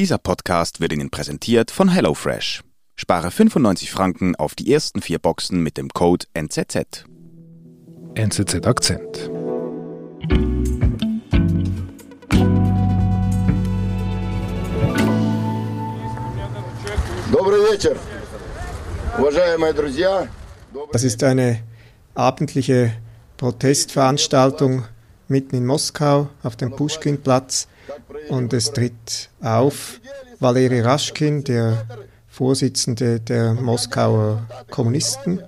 Dieser Podcast wird Ihnen präsentiert von HelloFresh. Spare 95 Franken auf die ersten vier Boxen mit dem Code NZZ. NZZ Akzent. Das ist eine abendliche Protestveranstaltung mitten in Moskau auf dem Pushkin-Platz und es tritt auf Valeri Raschkin, der Vorsitzende der Moskauer Kommunisten.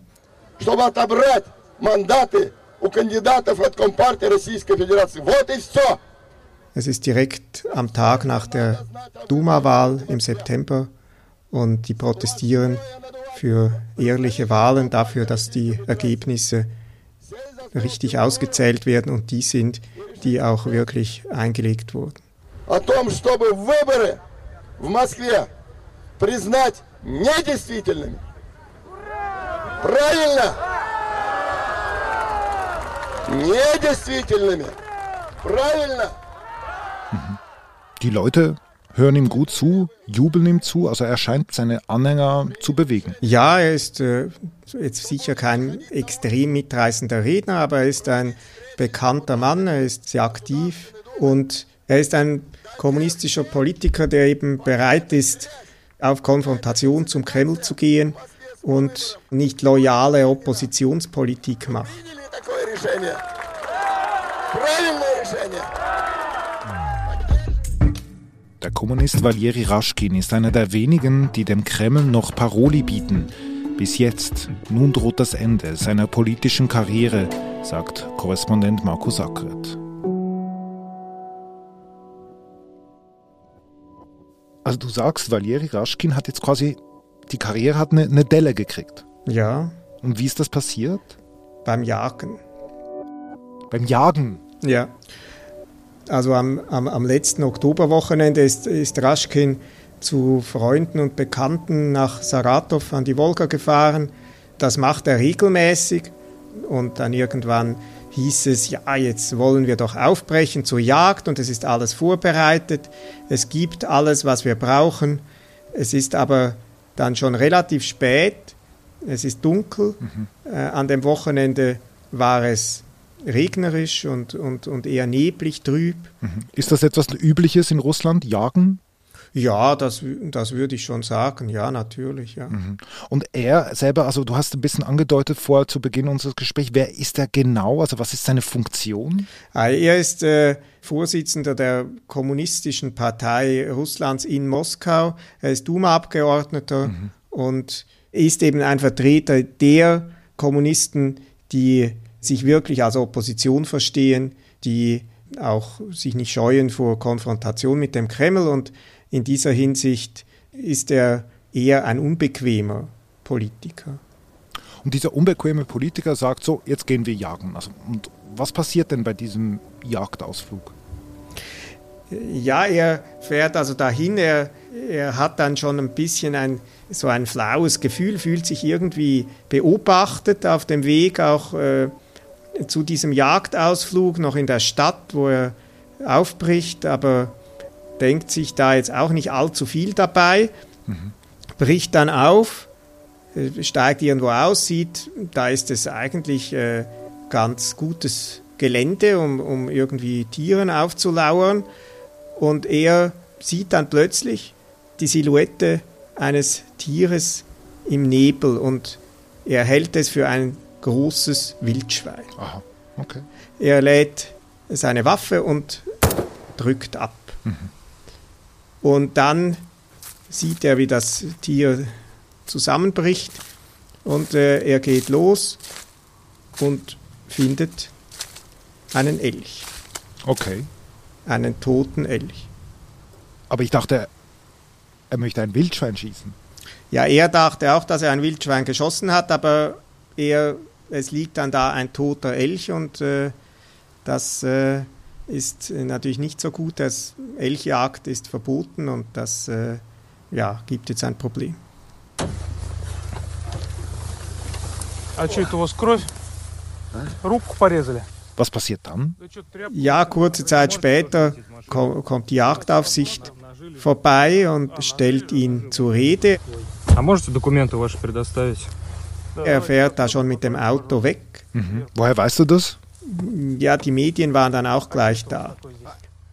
Es ist direkt am Tag nach der Duma-Wahl im September und die protestieren für ehrliche Wahlen, dafür, dass die Ergebnisse richtig ausgezählt werden und die sind, die auch wirklich eingelegt wurden о том, чтобы выборы в Москве признать недействительными. Правильно? Недействительными. Правильно? Die Leute hören ihm gut zu, jubeln ihm zu, also er scheint seine Anhänger zu bewegen. Ja, er ist äh, jetzt sicher kein extrem mitreißender Redner, aber er ist ein bekannter Mann, er ist sehr aktiv und er ist ein kommunistischer Politiker, der eben bereit ist, auf Konfrontation zum Kreml zu gehen und nicht loyale Oppositionspolitik macht. Der Kommunist Valeri Raschkin ist einer der wenigen, die dem Kreml noch Paroli bieten. Bis jetzt. Nun droht das Ende seiner politischen Karriere, sagt Korrespondent Markus Ackert. Also du sagst, Valeri Raschkin hat jetzt quasi, die Karriere hat eine, eine Delle gekriegt. Ja. Und wie ist das passiert? Beim Jagen. Beim Jagen? Ja. Also am, am, am letzten Oktoberwochenende ist, ist Raschkin zu Freunden und Bekannten nach Saratow an die Wolga gefahren. Das macht er regelmäßig und dann irgendwann hieß es, ja, jetzt wollen wir doch aufbrechen zur Jagd und es ist alles vorbereitet, es gibt alles, was wir brauchen. Es ist aber dann schon relativ spät, es ist dunkel, mhm. äh, an dem Wochenende war es regnerisch und, und, und eher neblig, trüb. Mhm. Ist das etwas Übliches in Russland, Jagen? Ja, das, das würde ich schon sagen. Ja, natürlich. Ja. Mhm. Und er selber, also du hast ein bisschen angedeutet vor zu Beginn unseres Gesprächs, wer ist er genau? Also was ist seine Funktion? Ah, er ist äh, Vorsitzender der Kommunistischen Partei Russlands in Moskau. Er ist Duma-Abgeordneter mhm. und ist eben ein Vertreter der Kommunisten, die sich wirklich als Opposition verstehen, die auch sich nicht scheuen vor Konfrontation mit dem Kreml und in dieser Hinsicht ist er eher ein unbequemer Politiker. Und dieser unbequeme Politiker sagt so, jetzt gehen wir jagen. Also, und was passiert denn bei diesem Jagdausflug? Ja, er fährt also dahin, er, er hat dann schon ein bisschen ein, so ein flaues Gefühl, fühlt sich irgendwie beobachtet auf dem Weg auch äh, zu diesem Jagdausflug, noch in der Stadt, wo er aufbricht, aber denkt sich da jetzt auch nicht allzu viel dabei, mhm. bricht dann auf, äh, steigt irgendwo aus, sieht, da ist es eigentlich äh, ganz gutes Gelände, um, um irgendwie Tieren aufzulauern. Und er sieht dann plötzlich die Silhouette eines Tieres im Nebel und er hält es für ein großes Wildschwein. Aha, okay. Er lädt seine Waffe und drückt ab. Mhm. Und dann sieht er, wie das Tier zusammenbricht und äh, er geht los und findet einen Elch. Okay. Einen toten Elch. Aber ich dachte, er möchte ein Wildschwein schießen. Ja, er dachte auch, dass er ein Wildschwein geschossen hat, aber er, es liegt dann da ein toter Elch und äh, das äh, ist äh, natürlich nicht so gut. Das Elchjagd ist verboten und das äh, ja, gibt jetzt ein Problem. Was passiert dann? Ja, kurze Zeit später kommt die Jagdaufsicht vorbei und stellt ihn zur Rede. Er fährt da schon mit dem Auto weg. Mhm. Woher weißt du das? Ja, die Medien waren dann auch gleich da.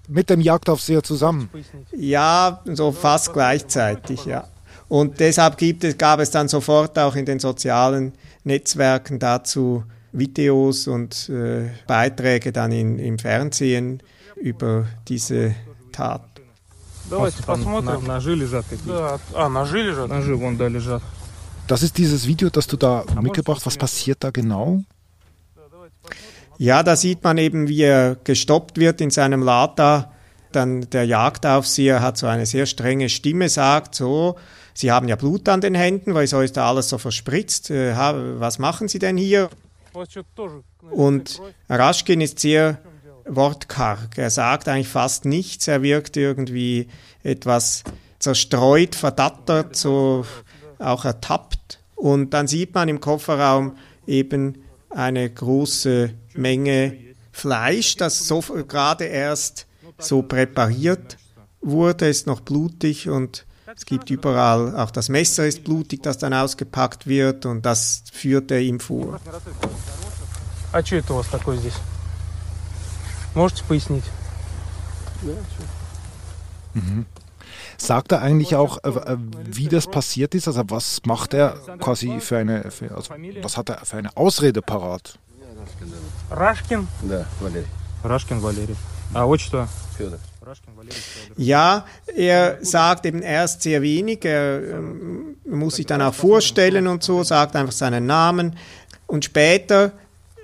Mit dem Jagdaufseher zusammen? Ja, so fast gleichzeitig, ja. Und deshalb gibt es, gab es dann sofort auch in den sozialen Netzwerken dazu Videos und äh, Beiträge dann in, im Fernsehen über diese Tat. Das ist dieses Video, das du da mitgebracht. Was passiert da genau? Ja, da sieht man eben, wie er gestoppt wird in seinem Lada. Dann der Jagdaufseher hat so eine sehr strenge Stimme, sagt so, Sie haben ja Blut an den Händen, weil so ist da alles so verspritzt. Äh, was machen Sie denn hier? Und Raschkin ist sehr wortkarg. Er sagt eigentlich fast nichts. Er wirkt irgendwie etwas zerstreut, verdattert, so auch ertappt. Und dann sieht man im Kofferraum eben eine große Menge Fleisch, das so gerade erst so präpariert wurde, ist noch blutig und es gibt überall, auch das Messer ist blutig, das dann ausgepackt wird und das führt er ihm vor. А что это у вас такое здесь? Можете пояснить? Mhm. Sagt er eigentlich auch, äh, äh, wie das passiert ist? Also was macht er quasi für eine, für, also was hat er für eine Ausrede parat? Рашкин? Да, Валерий. Рашкин Валерий. А отчество? Федор. Ja, er sagt eben erst sehr wenig, er ähm, muss sich dann auch vorstellen und so, sagt einfach seinen Namen und später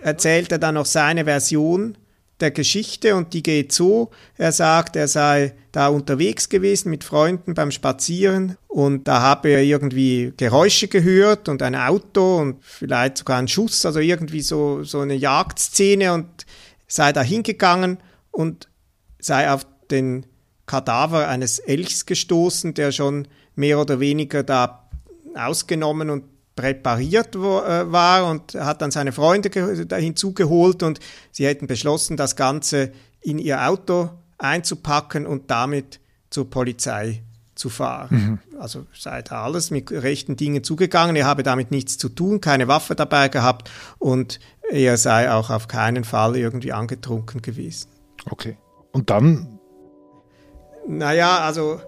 erzählt er dann noch seine Version der Geschichte und die geht so, er sagt, er sei da unterwegs gewesen mit Freunden beim Spazieren und da habe er irgendwie Geräusche gehört und ein Auto und vielleicht sogar einen Schuss, also irgendwie so, so eine Jagdszene und sei da hingegangen und sei auf den Kadaver eines Elchs gestoßen, der schon mehr oder weniger da ausgenommen und präpariert äh, war und hat dann seine Freunde hinzugeholt und sie hätten beschlossen, das Ganze in ihr Auto einzupacken und damit zur Polizei zu fahren. Mhm. Also sei da alles mit rechten Dingen zugegangen. Er habe damit nichts zu tun, keine Waffe dabei gehabt und er sei auch auf keinen Fall irgendwie angetrunken gewesen. Okay. Und dann? Naja, also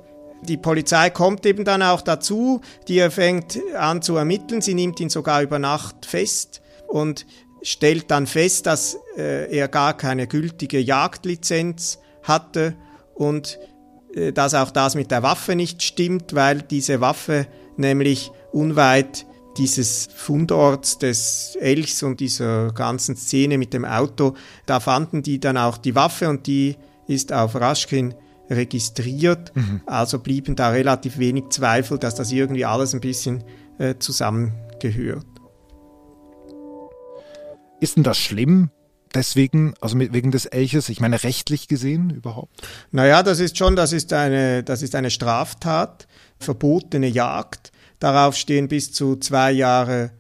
die Polizei kommt eben dann auch dazu, die fängt an zu ermitteln, sie nimmt ihn sogar über Nacht fest und stellt dann fest, dass äh, er gar keine gültige Jagdlizenz hatte und äh, dass auch das mit der Waffe nicht stimmt, weil diese Waffe nämlich unweit dieses Fundorts des Elchs und dieser ganzen Szene mit dem Auto, da fanden die dann auch die Waffe und die ist auf Raschkin registriert. Mhm. Also blieben da relativ wenig Zweifel, dass das irgendwie alles ein bisschen äh, zusammengehört. Ist denn das schlimm? Deswegen, also wegen des Elches, ich meine rechtlich gesehen überhaupt? Naja, das ist schon, das ist eine, das ist eine Straftat, verbotene Jagd. Darauf stehen bis zu zwei Jahre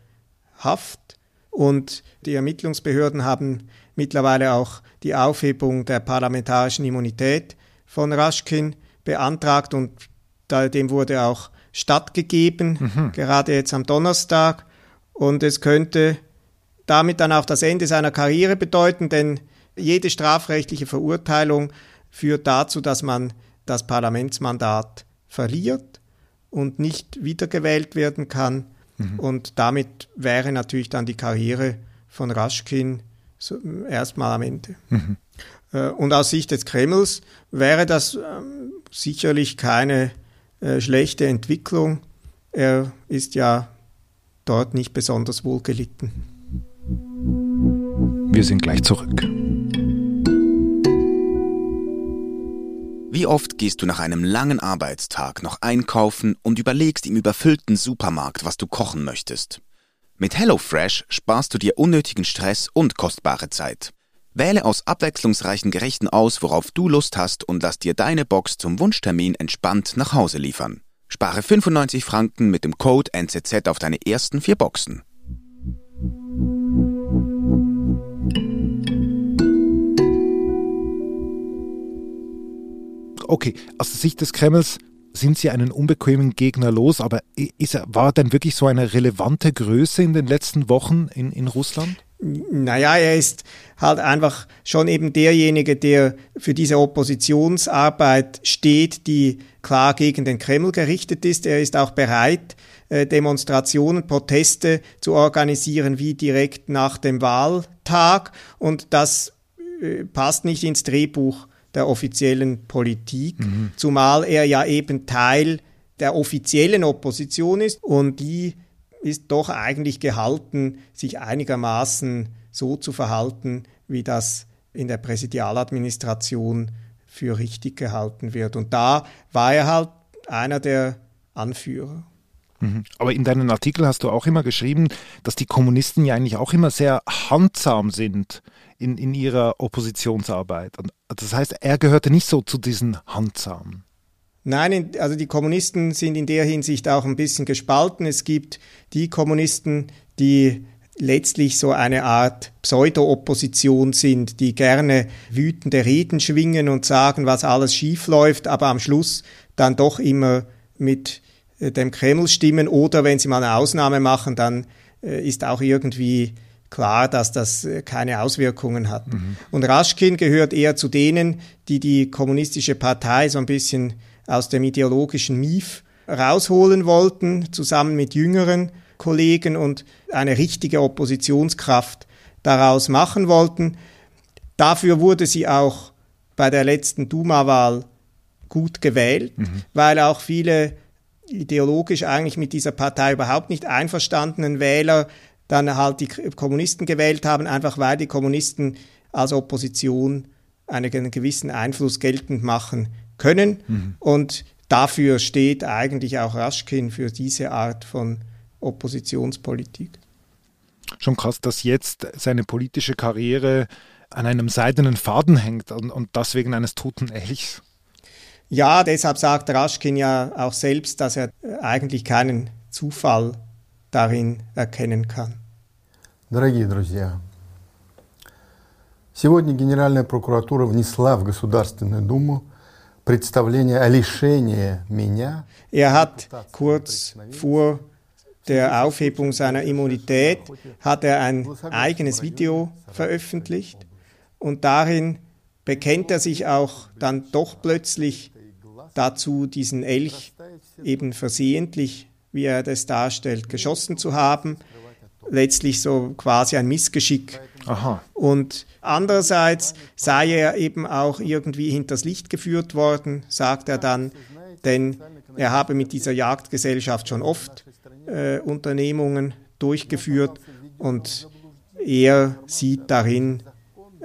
Haft. Und die Ermittlungsbehörden haben mittlerweile auch die Aufhebung der parlamentarischen Immunität von Raschkin beantragt und dem wurde auch stattgegeben, mhm. gerade jetzt am Donnerstag. Und es könnte damit dann auch das Ende seiner Karriere bedeuten, denn jede strafrechtliche Verurteilung führt dazu, dass man das Parlamentsmandat verliert und nicht wiedergewählt werden kann. Mhm. Und damit wäre natürlich dann die Karriere von Raschkin erstmal am Ende. Mhm. Äh, und aus Sicht des Kremls wäre das ähm, sicherlich keine äh, schlechte Entwicklung. Er ist ja dort nicht besonders wohl gelitten. Wir sind gleich zurück. Wie oft gehst du nach einem langen Arbeitstag noch einkaufen und überlegst im überfüllten Supermarkt, was du kochen möchtest? Mit HelloFresh sparst du dir unnötigen Stress und kostbare Zeit. Wähle aus abwechslungsreichen Gerichten aus, worauf du Lust hast und lass dir deine Box zum Wunschtermin entspannt nach Hause liefern. Spare 95 Franken mit dem Code NZZ auf deine ersten vier Boxen. Okay, aus der Sicht des Kremls sind sie einen unbequemen Gegner los, aber ist er, war er denn wirklich so eine relevante Größe in den letzten Wochen in, in Russland? Naja, er ist halt einfach schon eben derjenige, der für diese Oppositionsarbeit steht, die klar gegen den Kreml gerichtet ist. Er ist auch bereit, äh, Demonstrationen, Proteste zu organisieren, wie direkt nach dem Wahltag. Und das äh, passt nicht ins Drehbuch der offiziellen Politik, mhm. zumal er ja eben Teil der offiziellen Opposition ist und die ist doch eigentlich gehalten, sich einigermaßen so zu verhalten, wie das in der Präsidialadministration für richtig gehalten wird. Und da war er halt einer der Anführer. Mhm. Aber in deinen Artikeln hast du auch immer geschrieben, dass die Kommunisten ja eigentlich auch immer sehr handsam sind in, in ihrer Oppositionsarbeit. Das heißt, er gehörte nicht so zu diesen handsamen. Nein, also die Kommunisten sind in der Hinsicht auch ein bisschen gespalten. Es gibt die Kommunisten, die letztlich so eine Art Pseudo-Opposition sind, die gerne wütende Reden schwingen und sagen, was alles schief läuft, aber am Schluss dann doch immer mit äh, dem Kreml stimmen oder wenn sie mal eine Ausnahme machen, dann äh, ist auch irgendwie klar, dass das äh, keine Auswirkungen hat. Mhm. Und Raschkin gehört eher zu denen, die die kommunistische Partei so ein bisschen aus dem ideologischen Mief rausholen wollten, zusammen mit jüngeren Kollegen und eine richtige Oppositionskraft daraus machen wollten. Dafür wurde sie auch bei der letzten Duma-Wahl gut gewählt, mhm. weil auch viele ideologisch eigentlich mit dieser Partei überhaupt nicht einverstandenen Wähler dann halt die Kommunisten gewählt haben, einfach weil die Kommunisten als Opposition einen gewissen Einfluss geltend machen können. Mhm. Und dafür steht eigentlich auch Raschkin für diese Art von Oppositionspolitik. Schon krass, dass jetzt seine politische Karriere an einem seidenen Faden hängt und, und das wegen eines toten Elchs. Ja, deshalb sagt Raschkin ja auch selbst, dass er eigentlich keinen Zufall darin erkennen kann. Дорогие друзья, сегодня Генеральная прокуратура внесла в Государственную Думу er hat kurz vor der Aufhebung seiner Immunität hat er ein eigenes Video veröffentlicht und darin bekennt er sich auch dann doch plötzlich dazu, diesen Elch eben versehentlich, wie er das darstellt, geschossen zu haben Letztlich so quasi ein Missgeschick. Aha. Und Andererseits sei er eben auch irgendwie hinters Licht geführt worden, sagt er dann, denn er habe mit dieser Jagdgesellschaft schon oft äh, Unternehmungen durchgeführt und er sieht darin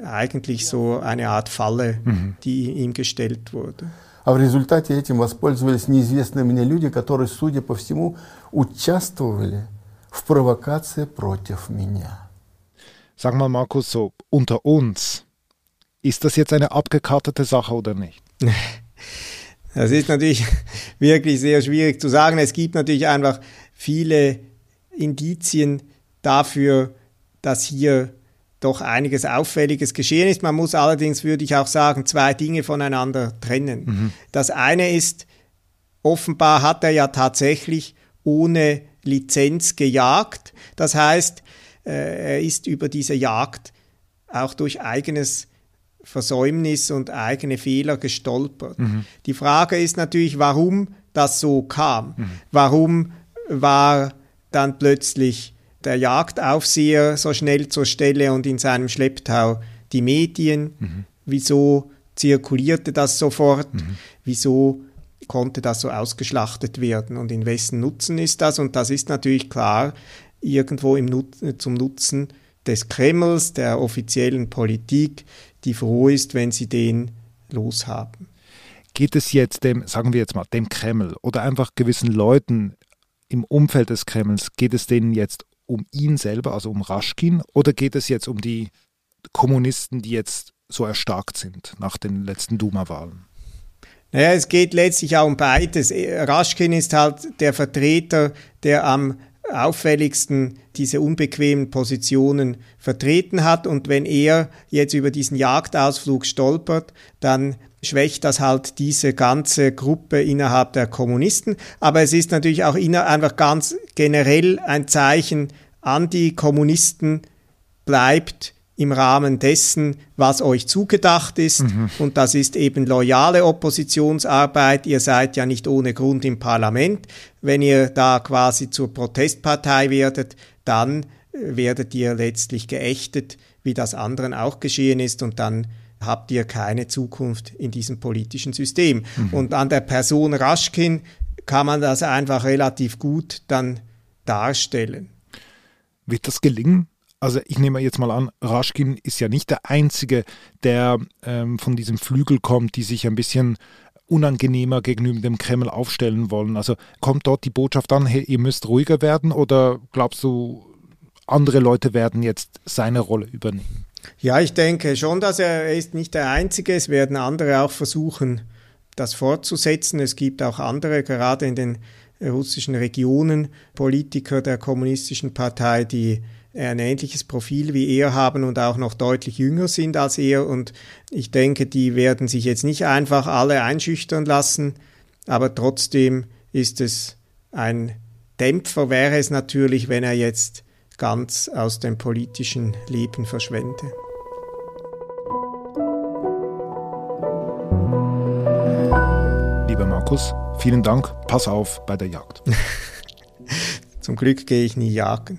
eigentlich so eine Art Falle, mhm. die ihm gestellt wurde. А в результате этим воспользовались неизвестные мне люди, которые, судя по всему, участвовали в провокации против меня. Sag mal, Markus, so unter uns, ist das jetzt eine abgekartete Sache oder nicht? Das ist natürlich wirklich sehr schwierig zu sagen. Es gibt natürlich einfach viele Indizien dafür, dass hier doch einiges Auffälliges geschehen ist. Man muss allerdings, würde ich auch sagen, zwei Dinge voneinander trennen. Mhm. Das eine ist, offenbar hat er ja tatsächlich ohne Lizenz gejagt. Das heißt, äh, er ist über diese Jagd auch durch eigenes Versäumnis und eigene Fehler gestolpert. Mhm. Die Frage ist natürlich, warum das so kam. Mhm. Warum war dann plötzlich der Jagdaufseher so schnell zur Stelle und in seinem Schlepptau die Medien? Mhm. Wieso zirkulierte das sofort? Mhm. Wieso konnte das so ausgeschlachtet werden und in wessen Nutzen ist das? Und das ist natürlich klar, irgendwo Nut zum Nutzen des Kremls, der offiziellen Politik, die froh ist, wenn sie den loshaben. Geht es jetzt dem, sagen wir jetzt mal, dem Kreml oder einfach gewissen Leuten im Umfeld des Kremls, geht es denen jetzt um ihn selber, also um Raschkin, oder geht es jetzt um die Kommunisten, die jetzt so erstarkt sind nach den letzten Duma-Wahlen? Naja, es geht letztlich auch um beides. Raschkin ist halt der Vertreter der am auffälligsten diese unbequemen Positionen vertreten hat. Und wenn er jetzt über diesen Jagdausflug stolpert, dann schwächt das halt diese ganze Gruppe innerhalb der Kommunisten. Aber es ist natürlich auch einfach ganz generell ein Zeichen an die Kommunisten, bleibt im Rahmen dessen, was euch zugedacht ist. Mhm. Und das ist eben loyale Oppositionsarbeit. Ihr seid ja nicht ohne Grund im Parlament. Wenn ihr da quasi zur Protestpartei werdet, dann werdet ihr letztlich geächtet, wie das anderen auch geschehen ist. Und dann habt ihr keine Zukunft in diesem politischen System. Mhm. Und an der Person Raschkin kann man das einfach relativ gut dann darstellen. Wird das gelingen? Also ich nehme jetzt mal an, Raschkin ist ja nicht der Einzige, der ähm, von diesem Flügel kommt, die sich ein bisschen unangenehmer gegenüber dem Kreml aufstellen wollen. Also kommt dort die Botschaft an, hey, ihr müsst ruhiger werden oder glaubst du, andere Leute werden jetzt seine Rolle übernehmen? Ja, ich denke schon, dass er, er ist nicht der Einzige. Es werden andere auch versuchen, das fortzusetzen. Es gibt auch andere, gerade in den russischen Regionen, Politiker der kommunistischen Partei, die ein ähnliches Profil wie er haben und auch noch deutlich jünger sind als er. Und ich denke, die werden sich jetzt nicht einfach alle einschüchtern lassen, aber trotzdem ist es ein Dämpfer, wäre es natürlich, wenn er jetzt ganz aus dem politischen Leben verschwende. Lieber Markus, vielen Dank. Pass auf bei der Jagd. Zum Glück gehe ich nie jagen.